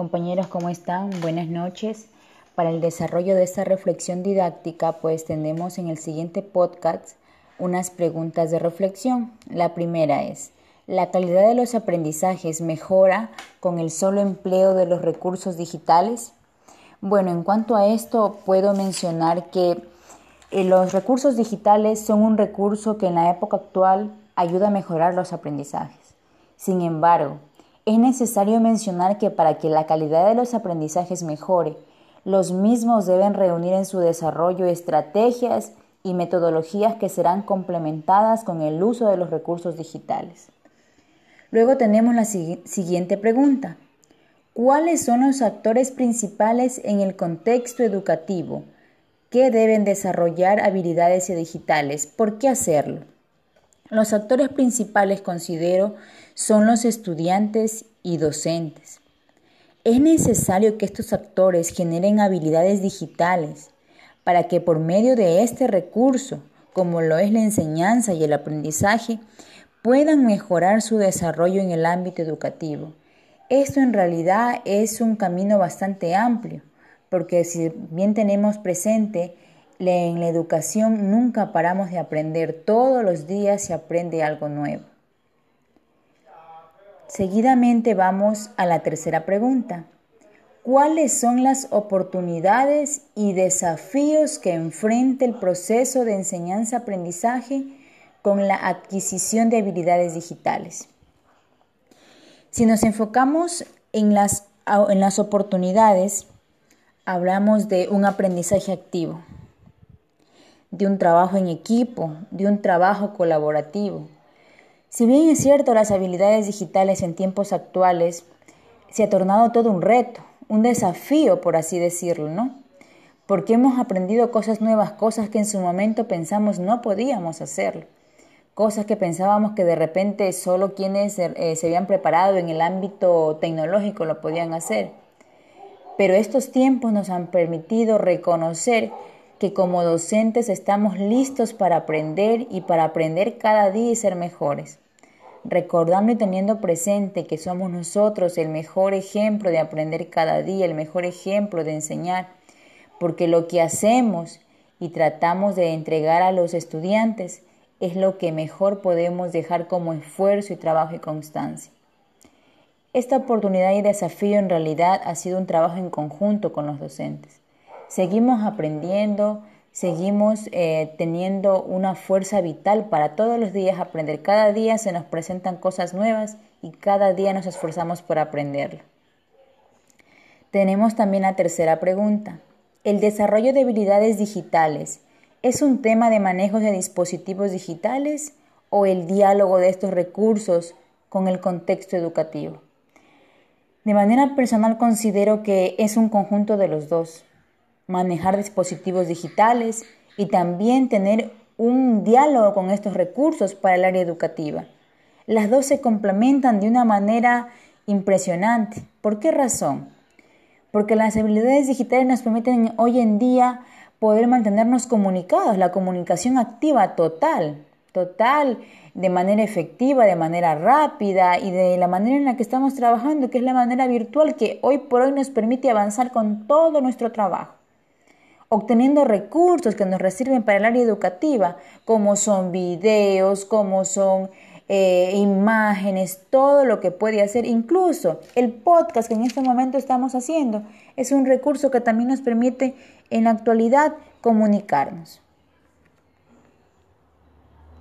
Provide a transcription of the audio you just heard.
Compañeros, ¿cómo están? Buenas noches. Para el desarrollo de esta reflexión didáctica, pues tenemos en el siguiente podcast unas preguntas de reflexión. La primera es, ¿la calidad de los aprendizajes mejora con el solo empleo de los recursos digitales? Bueno, en cuanto a esto, puedo mencionar que eh, los recursos digitales son un recurso que en la época actual ayuda a mejorar los aprendizajes. Sin embargo, es necesario mencionar que para que la calidad de los aprendizajes mejore, los mismos deben reunir en su desarrollo estrategias y metodologías que serán complementadas con el uso de los recursos digitales. Luego tenemos la siguiente pregunta. ¿Cuáles son los actores principales en el contexto educativo que deben desarrollar habilidades digitales? ¿Por qué hacerlo? Los actores principales, considero, son los estudiantes y docentes. Es necesario que estos actores generen habilidades digitales para que por medio de este recurso, como lo es la enseñanza y el aprendizaje, puedan mejorar su desarrollo en el ámbito educativo. Esto en realidad es un camino bastante amplio, porque si bien tenemos presente en la educación nunca paramos de aprender, todos los días se aprende algo nuevo. Seguidamente vamos a la tercera pregunta. ¿Cuáles son las oportunidades y desafíos que enfrenta el proceso de enseñanza-aprendizaje con la adquisición de habilidades digitales? Si nos enfocamos en las, en las oportunidades, hablamos de un aprendizaje activo de un trabajo en equipo, de un trabajo colaborativo. Si bien es cierto, las habilidades digitales en tiempos actuales se ha tornado todo un reto, un desafío, por así decirlo, ¿no? Porque hemos aprendido cosas nuevas, cosas que en su momento pensamos no podíamos hacerlo, cosas que pensábamos que de repente solo quienes eh, se habían preparado en el ámbito tecnológico lo podían hacer. Pero estos tiempos nos han permitido reconocer que como docentes estamos listos para aprender y para aprender cada día y ser mejores, recordando y teniendo presente que somos nosotros el mejor ejemplo de aprender cada día, el mejor ejemplo de enseñar, porque lo que hacemos y tratamos de entregar a los estudiantes es lo que mejor podemos dejar como esfuerzo y trabajo y constancia. Esta oportunidad y desafío en realidad ha sido un trabajo en conjunto con los docentes seguimos aprendiendo, seguimos eh, teniendo una fuerza vital para todos los días aprender. Cada día se nos presentan cosas nuevas y cada día nos esforzamos por aprenderlo. Tenemos también la tercera pregunta. ¿El desarrollo de habilidades digitales es un tema de manejo de dispositivos digitales o el diálogo de estos recursos con el contexto educativo? De manera personal considero que es un conjunto de los dos manejar dispositivos digitales y también tener un diálogo con estos recursos para el área educativa. Las dos se complementan de una manera impresionante. ¿Por qué razón? Porque las habilidades digitales nos permiten hoy en día poder mantenernos comunicados, la comunicación activa total, total, de manera efectiva, de manera rápida y de la manera en la que estamos trabajando, que es la manera virtual que hoy por hoy nos permite avanzar con todo nuestro trabajo obteniendo recursos que nos sirven para el área educativa, como son videos, como son eh, imágenes, todo lo que puede hacer, incluso el podcast que en este momento estamos haciendo, es un recurso que también nos permite en la actualidad comunicarnos.